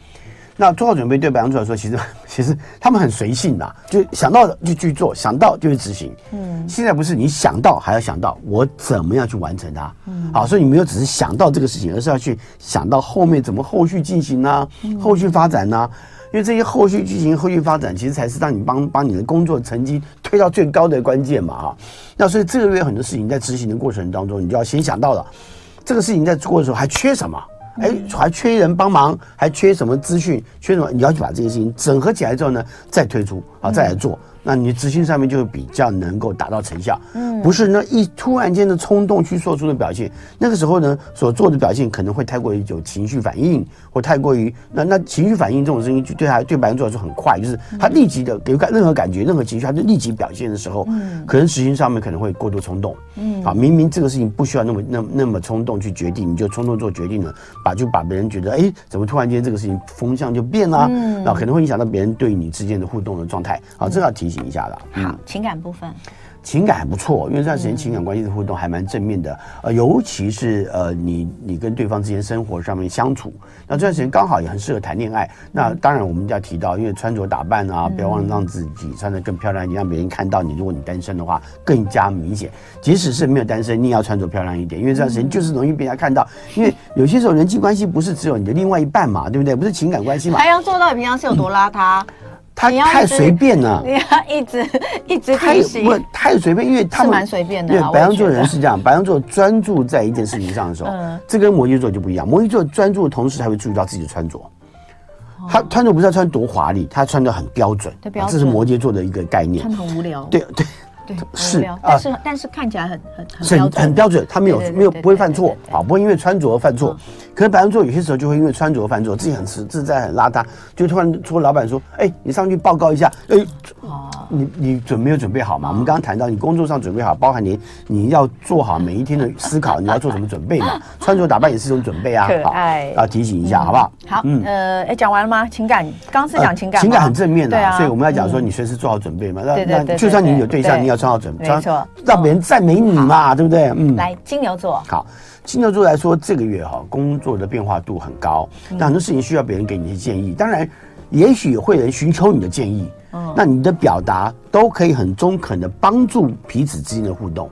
那做好准备对白羊座来说，其实其实他们很随性呐，就想到就去做，想到就去执行。嗯，现在不是你想到还要想到我怎么样去完成它。嗯，好，所以你没有只是想到这个事情，而是要去想到后面怎么后续进行呢？后续发展呢？因为这些后续剧情、后续发展，其实才是让你帮把你的工作成绩推到最高的关键嘛。哈，那所以这个月很多事情在执行的过程当中，你就要先想到了这个事情在做的时候还缺什么。哎，还缺人帮忙，还缺什么资讯？缺什么？你要去把这些事情整合起来之后呢，再推出啊，再来做。那你执行上面就会比较能够达到成效，嗯，不是那一突然间的冲动去做出的表现，那个时候呢，所做的表现可能会太过于有情绪反应，或太过于那那情绪反应这种事情，就对他对白羊座来说很快，就是他立即的给感任何感觉、任何情绪，他就立即表现的时候，嗯，可能执行上面可能会过度冲动，嗯，啊，明明这个事情不需要那么那么那么冲动去决定，你就冲动做决定了，把就把别人觉得哎，怎么突然间这个事情风向就变了，嗯，啊，可能会影响到别人对你之间的互动的状态，啊，这要提醒一下的。好，情感部分，情感还不错，因为这段时间情感关系的互动还蛮正面的，呃，尤其是呃，你你跟对方之间生活上面相处，那这段时间刚好也很适合谈恋爱。那当然我们要提到，因为穿着打扮啊，不要忘了让自己穿得更漂亮一点，让别人看到你。如果你单身的话，更加明显。即使是没有单身，你也要穿着漂亮一点，因为这段时间就是容易被人家看到。因为有些时候人际关系不是只有你的另外一半嘛，对不对？不是情感关系嘛。白羊座到底平常是有多邋遢？嗯 [laughs] 他太随便了，[laughs] 你要一直一直提醒，不太随便，因为他蛮随便的。因为白羊座人是这样，[laughs] 白羊座专注在一件事情上的时候，嗯，这跟摩羯座就不一样。摩羯座专注的同时，还会注意到自己的穿着。他穿着不是要穿多华丽，他穿的很标准，这是摩羯座的一个概念。穿很无聊，对对。是，但是但是看起来很很很很标准，他没有没有不会犯错啊，不会因为穿着而犯错。可是白羊座有些时候就会因为穿着而犯错，自己很自自在很邋遢，就突然说老板说，哎，你上去报告一下，哎，你你准没有准备好嘛？我们刚刚谈到你工作上准备好，包含你你要做好每一天的思考，你要做什么准备嘛？穿着打扮也是一种准备啊，可爱，要提醒一下，好不好？好，嗯呃，哎，讲完了吗？情感刚刚是讲情感，情感很正面的，所以我们要讲说你随时做好准备嘛。那那就算你有对象，你要。穿好准备，没错，让别人赞美你嘛，对不对？嗯，来金牛座，好，金牛座来说，这个月哈，工作的变化度很高，那很多事情需要别人给你一些建议，当然，也许会有人寻求你的建议，那你的表达都可以很中肯的帮助彼此之间的互动。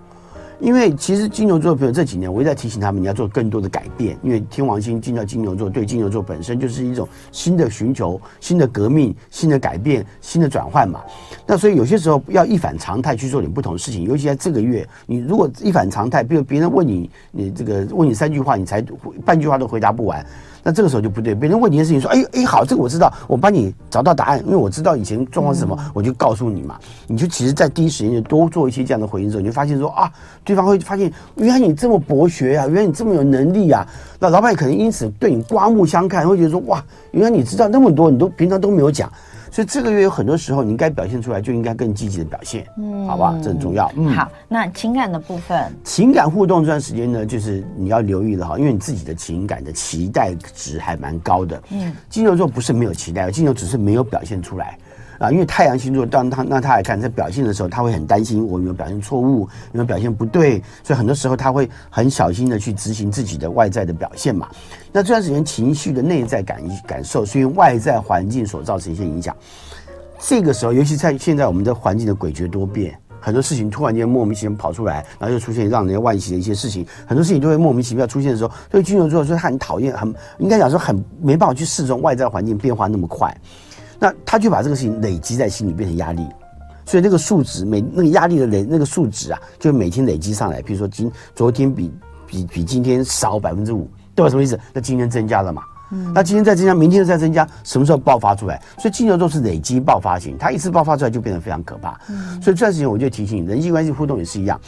因为其实金牛座的朋友这几年，我一直在提醒他们，你要做更多的改变。因为天王星进到金牛座，对金牛座本身就是一种新的寻求、新的革命、新的改变、新的转换嘛。那所以有些时候要一反常态去做点不同的事情，尤其在这个月，你如果一反常态，比如别人问你，你这个问你三句话，你才半句话都回答不完。那这个时候就不对，别人问你的事情说，哎哎好，这个我知道，我帮你找到答案，因为我知道以前状况是什么，嗯、我就告诉你嘛。你就其实，在第一时间就多做一些这样的回应之后，你就发现说啊，对方会发现原来你这么博学啊，原来你这么有能力啊。那老板可能因此对你刮目相看，会觉得说哇，原来你知道那么多，你都平常都没有讲。所以这个月有很多时候，你应该表现出来，就应该更积极的表现，嗯，好不好？这很重要。嗯，好。那情感的部分，情感互动这段时间呢，就是你要留意了哈，因为你自己的情感的期待值还蛮高的。嗯，金牛座不是没有期待，金牛只是没有表现出来啊。因为太阳星座，当他那他来看在表现的时候，他会很担心我有没有表现错误，有没有表现不对，所以很多时候他会很小心的去执行自己的外在的表现嘛。那这段时间情绪的内在感感受，是因为外在环境所造成一些影响。这个时候，尤其在现在我们的环境的诡谲多变，很多事情突然间莫名其妙跑出来，然后又出现让人家惋惜的一些事情，很多事情都会莫名其妙出现的时候，所以金牛座说他很讨厌，很应该讲说很没办法去适中外在环境变化那么快，那他就把这个事情累积在心里，变成压力，所以那个数值每那个压力的累那个数值啊，就每天累积上来，比如说今昨天比比比今天少百分之五。对吧？什么意思？那今天增加了嘛？嗯，那今天再增加，明天再增加，什么时候爆发出来？所以金牛座是累积爆发型，它一次爆发出来就变得非常可怕。嗯，所以这段时间我就提醒你，人际关系互动也是一样，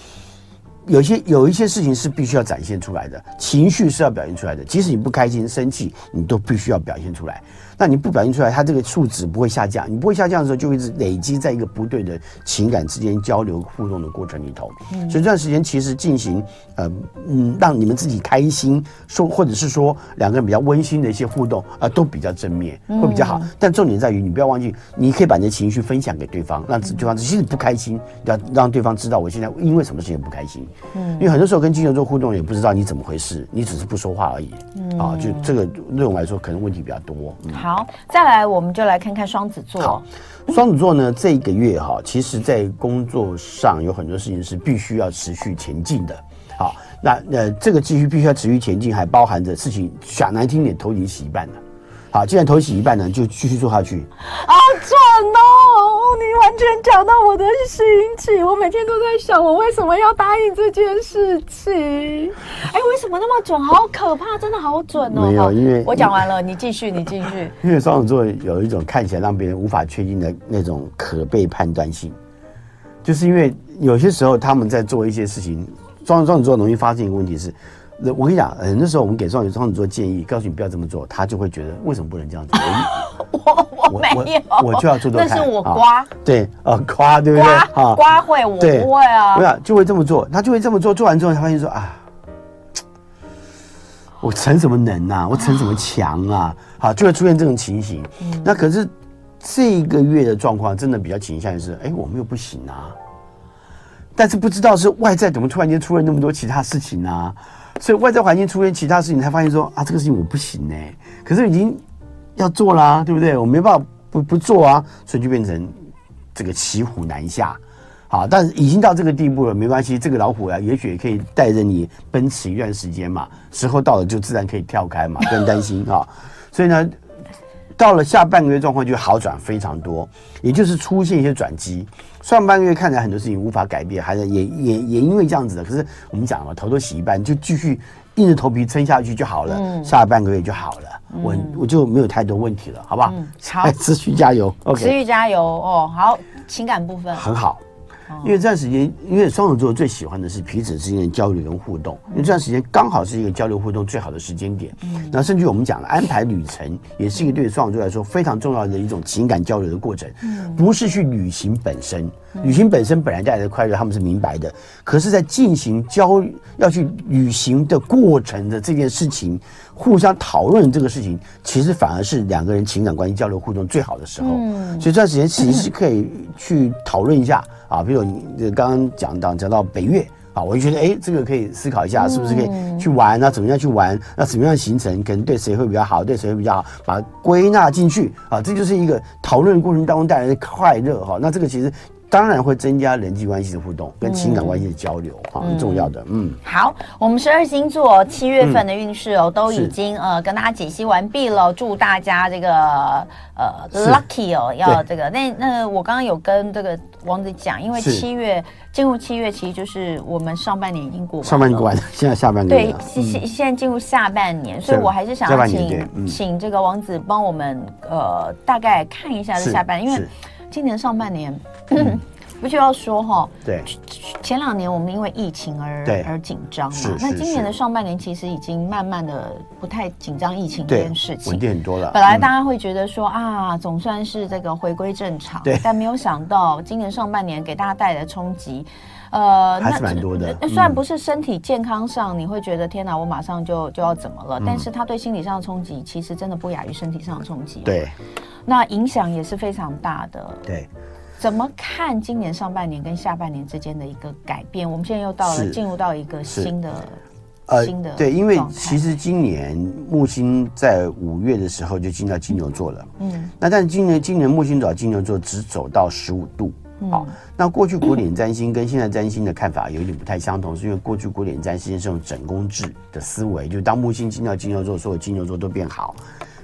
有些有一些事情是必须要展现出来的，情绪是要表现出来的，即使你不开心、生气，你都必须要表现出来。那你不表现出来，它这个数值不会下降。你不会下降的时候，就会一直累积在一个不对的情感之间交流互动的过程里头。嗯、所以这段时间其实进行呃嗯，让你们自己开心，说或者是说两个人比较温馨的一些互动啊、呃，都比较正面，会比较好。嗯、但重点在于，你不要忘记，你可以把你的情绪分享给对方，让对方其实不开心，要让对方知道我现在因为什么事情不开心。嗯，因为很多时候跟金牛座互动也不知道你怎么回事，你只是不说话而已。嗯啊，就这个对我来说可能问题比较多。嗯、好，再来我们就来看看双子座。双子座呢，这一个月哈，其实在工作上有很多事情是必须要持续前进的。好，那呃，这个继续必须要持续前进，还包含着事情讲难听点，头已经洗一半了。好，既然头洗一半呢，就继续做下去。好准哦，你完全讲到我的心情。我每天都在想，我为什么要答应这件事情？哎，为什么那么准？好可怕，真的好准哦。没有，因为我讲完了，你继续，你继续。[laughs] 因为双子座有一种看起来让别人无法确定的那种可被判断性，就是因为有些时候他们在做一些事情，双双子座容易发现一个问题是。我跟你讲，很多时候我们给双鱼双子座建议，告诉你不要这么做，他就会觉得为什么不能这样做？[laughs] 我我没有我，我就要做做看。那是我刮，对，呃，瓜对不对？刮刮会，我不会啊。不要就会这么做，他就会这么做。做完之后，他发现说啊，我逞什么能啊？我逞什么强啊？好，就会出现这种情形。那可是这个月的状况真的比较倾向于是，哎，我们又不行啊。但是不知道是外在怎么突然间出了那么多其他事情啊。所以外在环境出现其他事情，才发现说啊，这个事情我不行呢。可是已经要做啦，对不对？我没办法不不做啊，所以就变成这个骑虎难下。好，但是已经到这个地步了，没关系，这个老虎啊，也许可以带着你奔驰一段时间嘛。时候到了，就自然可以跳开嘛，不用担心啊。所以呢，到了下半个月状况就好转非常多，也就是出现一些转机。上半个月看起来很多事情无法改变，还是也也也因为这样子的。可是我们讲了，头都洗一半，就继续硬着头皮撑下去就好了。嗯、下半个月就好了，嗯、我我就没有太多问题了，好不好？嗯、好，[laughs] 持续加油。持续加油哦。好，情感部分很好。因为这段时间，因为双子座最喜欢的是彼此之间的交流跟互动，因为这段时间刚好是一个交流互动最好的时间点。嗯，那甚至我们讲了安排旅程，也是一个对双子座来说非常重要的一种情感交流的过程。嗯，不是去旅行本身，旅行本身本来带来的快乐他们是明白的，可是在进行交要去旅行的过程的这件事情，互相讨论这个事情，其实反而是两个人情感关系交流互动最好的时候。嗯，所以这段时间其实是可以去讨论一下。啊，比如你刚刚讲到讲到北岳啊，我就觉得哎，这个可以思考一下，是不是可以去玩？那怎么样去玩？那怎么样行程？可能对谁会比较好？对谁会比较好？把它归纳进去啊，这就是一个讨论过程当中带来的快乐哈。那这个其实。当然会增加人际关系的互动跟情感关系的交流，啊、嗯，很重要的。嗯，好，我们十二星座七月份的运势哦，嗯、都已经呃跟大家解析完毕了。祝大家这个呃 lucky 哦，要这个。那那我刚刚有跟这个王子讲，因为七月进入七月，其实就是我们上半年已经过完了，上半年过完了，[laughs] 现在下半年。对，现现在进入下半年，所以我还是想要请、嗯、请这个王子帮我们呃大概看一下这下半年，因为。今年上半年，嗯、[coughs] 不需要说哈。对，前两年我们因为疫情而而紧张嘛。那今年的上半年其实已经慢慢的不太紧张疫情这件事情，稳定很多了。本来大家会觉得说、嗯、啊，总算是这个回归正常，但没有想到今年上半年给大家带来的冲击，呃，还是蛮多的。虽然不是身体健康上你会觉得天哪，我马上就就要怎么了，嗯、但是他对心理上的冲击其实真的不亚于身体上的冲击。对。那影响也是非常大的。对，怎么看今年上半年跟下半年之间的一个改变？我们现在又到了进入到一个新的呃新的对，因为其实今年木星在五月的时候就进到金牛座了。嗯，那但是今年今年木星走到金牛座只走到十五度。好，那过去古典占星跟现在占星的看法有一点不太相同，是因为过去古典占星是用整宫制的思维，就当木星进到金牛座，所有金牛座都变好。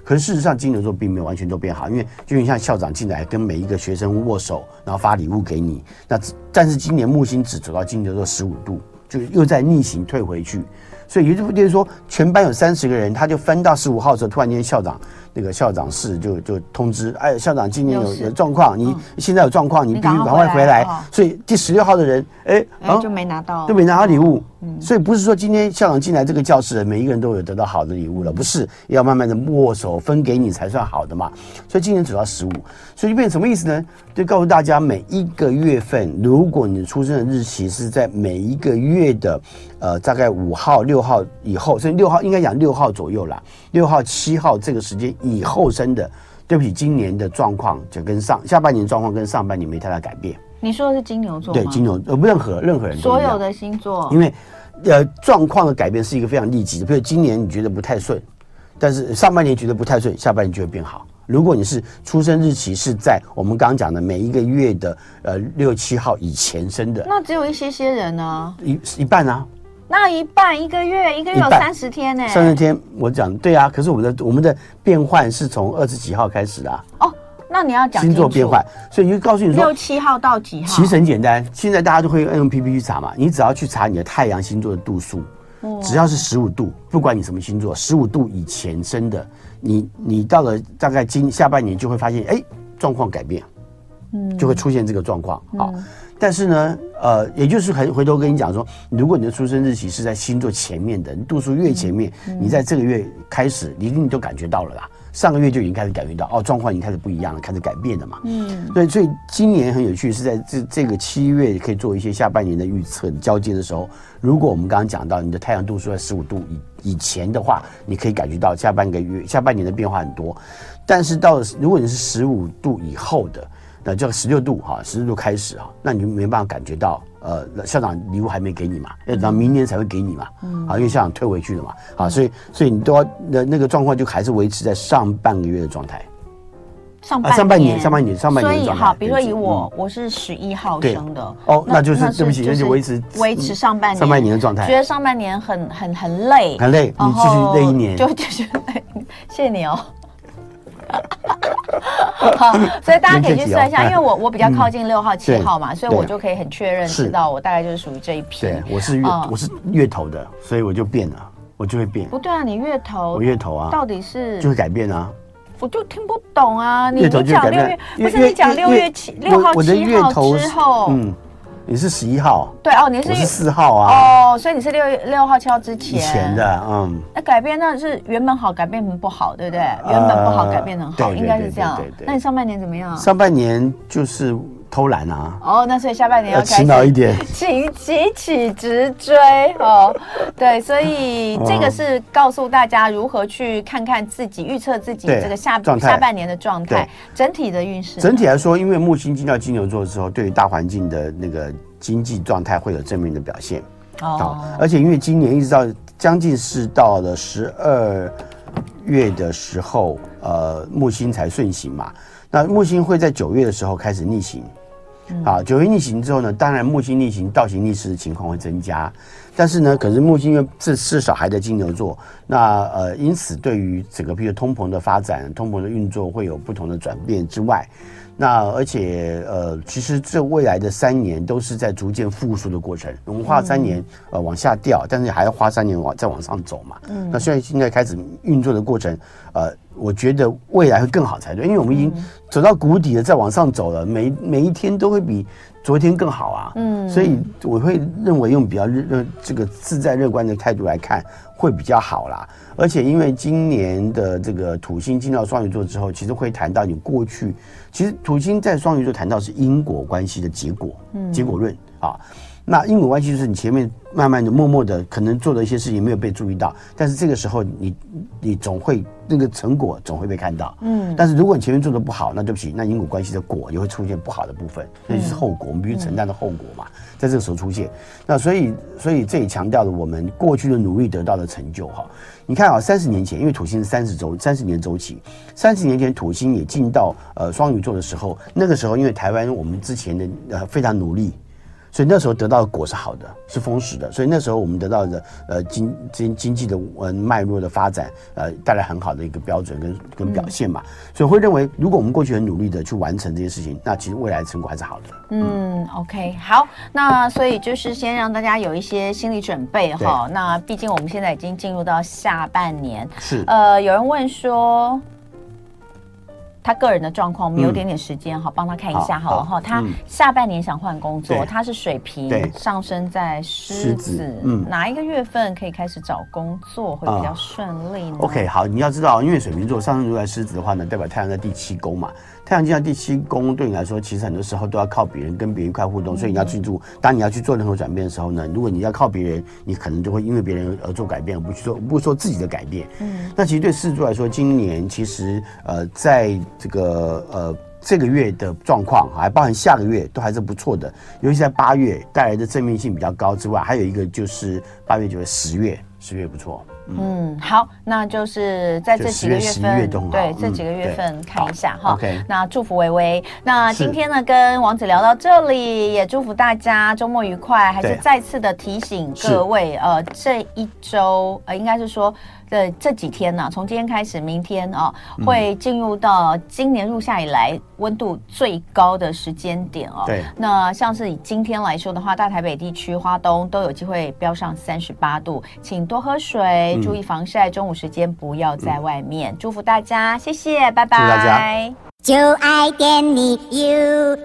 可是事实上，金牛座并没有完全都变好，因为就像校长进来跟每一个学生握手，然后发礼物给你。那但是今年木星只走到金牛座十五度，就又在逆行退回去。所以也就是说，全班有三十个人，他就分到十五号的时候，突然间校长那个校长室就就通知，哎，校长今年有有状况，你现在有状况，你必须赶快回来。所以第十六号的人，哎，就没拿到，就没拿到礼物。所以不是说今天校长进来这个教室，每一个人都有得到好的礼物了，不是，要慢慢的握手分给你才算好的嘛。所以今年走到十五，所以就变成什么意思呢？就告诉大家，每一个月份，如果你出生的日期是在每一个月的，呃，大概五号、六号以后，所以六号应该讲六号左右啦，六号、七号这个时间以后生的，对不起，今年的状况就跟上下半年状况跟上半年没太大改变。你说的是金牛座？对，金牛呃，不任何任何人，所有的星座，因为呃，状况的改变是一个非常立即的，比如今年你觉得不太顺，但是上半年觉得不太顺，下半年就会变好。如果你是出生日期是在我们刚刚讲的每一个月的呃六七号以前生的，那只有一些些人呢，一一半啊。那一半一个月，一个月有三十天呢？三十天，我讲对啊。可是我们的我们的变换是从二十几号开始的啊。哦，那你要讲星座变换，所以就告诉你说六七号到几号？其实很简单，现在大家都会用 APP 去查嘛。你只要去查你的太阳星座的度数，哦、只要是十五度，不管你什么星座，十五度以前生的，你你到了大概今下半年就会发现，哎，状况改变，嗯，就会出现这个状况。好。嗯但是呢，呃，也就是回回头跟你讲说，如果你的出生日期是在星座前面的，你度数越前面，嗯、你在这个月开始，你一定都感觉到了啦。上个月就已经开始感觉到，哦，状况已经开始不一样了，开始改变了嘛。嗯，对，所以今年很有趣，是在这这个七月可以做一些下半年的预测交接的时候，如果我们刚刚讲到你的太阳度数在十五度以以前的话，你可以感觉到下半个月、下半年的变化很多。但是到如果你是十五度以后的。那叫十六度哈，十六度开始哈，那你就没办法感觉到，呃，校长礼物还没给你嘛，要等到明年才会给你嘛，嗯，啊，因为校长退回去了嘛，好，所以所以你都要那那个状况就还是维持在上半个月的状态，上半上半年上半年上半年，所以好，比如说以我我是十一号生的，哦，那就是对不起，那就维持维持上半年。上半年的状态，觉得上半年很很很累，很累，你继续累一年，就继续累，谢谢你哦。好，所以大家可以去算一下，[laughs] 因为我我比较靠近六号七号嘛，所以我就可以很确认知道我大概就是属于这一批。对，我是月我是月头的，所以我就变了，我就会变。不对啊，你月头，我月头啊，到底是就会改变啊？我就听不懂啊，你讲六月不是你讲六月七六号七号之后，嗯。你是十一号，对哦，你是十四号啊，哦，所以你是六月六号七号之前，以前的，嗯，那改变那是原本好改变成不好，对不对？原本不好改变成好，应该是这样。那你上半年怎么样？上半年就是。偷懒啊！哦，那所以下半年要勤劳一点，[laughs] 请急起直追哦。[laughs] 对，所以这个是告诉大家如何去看看自己，预测自己这个下下半年的状态，整体的运势。整体来说，因为木星进到金牛座的时候，对于大环境的那个经济状态会有正面的表现。哦，而且因为今年一直到将近是到了十二月的时候，呃，木星才顺行嘛。那木星会在九月的时候开始逆行。啊，九月逆行之后呢，当然木星逆行、倒行逆施的情况会增加，但是呢，可是木星因为至至少还在金牛座，那呃，因此对于整个譬如通膨的发展、通膨的运作会有不同的转变之外。那而且呃，其实这未来的三年都是在逐渐复苏的过程。我们花三年呃往下掉，但是还要花三年往再往上走嘛。嗯。那虽然现在开始运作的过程，呃，我觉得未来会更好才对，因为我们已经走到谷底了，再往上走了，每每一天都会比昨天更好啊。嗯。所以我会认为用比较乐这个自在乐观的态度来看。会比较好啦，而且因为今年的这个土星进到双鱼座之后，其实会谈到你过去，其实土星在双鱼座谈到是因果关系的结果，嗯，结果论啊。那因果关系就是你前面慢慢的、默默的，可能做的一些事情没有被注意到，但是这个时候你你总会那个成果总会被看到，嗯。但是如果你前面做的不好，那对不起，那因果关系的果也会出现不好的部分，那就是后果，我们必须承担的后果嘛，在这个时候出现。那所以所以这也强调了我们过去的努力得到的成就哈。你看啊，三十年前，因为土星是三十周三十年周期，三十年前土星也进到呃双鱼座的时候，那个时候因为台湾我们之前的呃非常努力。所以那时候得到的果是好的，是丰实的。所以那时候我们得到的呃经经经济的嗯脉络的发展，呃带来很好的一个标准跟跟表现嘛。嗯、所以会认为，如果我们过去很努力的去完成这些事情，那其实未来的成果还是好的。嗯，嗯，OK，好，那所以就是先让大家有一些心理准备哈。那毕竟我们现在已经进入到下半年，是呃有人问说。他个人的状况，我们有点点时间哈，帮他看一下好了哈。他下半年想换工作，他是水瓶，上升在狮子，嗯，哪一个月份可以开始找工作会比较顺利呢？OK，好，你要知道，因为水瓶座上升如果在狮子的话呢，代表太阳在第七宫嘛。太阳进到第七宫，对你来说，其实很多时候都要靠别人，跟别人一块互动。所以你要记住，当你要去做任何转变的时候呢，如果你要靠别人，你可能就会因为别人而做改变，而不去做，不说自己的改变。嗯，那其实对狮子座来说，今年其实呃，在这个呃这个月的状况，还包含下个月，都还是不错的。尤其在八月带来的正面性比较高之外，还有一个就是八月、九月、十月，十月不错。嗯，好，那就是在这几个月份，对这几个月份看一下哈。那祝福微微。那今天呢，跟王子聊到这里，也祝福大家周末愉快。还是再次的提醒各位，呃，这一周呃，应该是说。这这几天呢、啊，从今天开始，明天啊，会进入到今年入夏以来温度最高的时间点哦。对。那像是以今天来说的话，大台北地区、花东都有机会飙上三十八度，请多喝水，注意防晒，中午时间不要在外面。嗯、祝福大家，谢谢，拜拜。谢谢大家。就爱点你 UFO。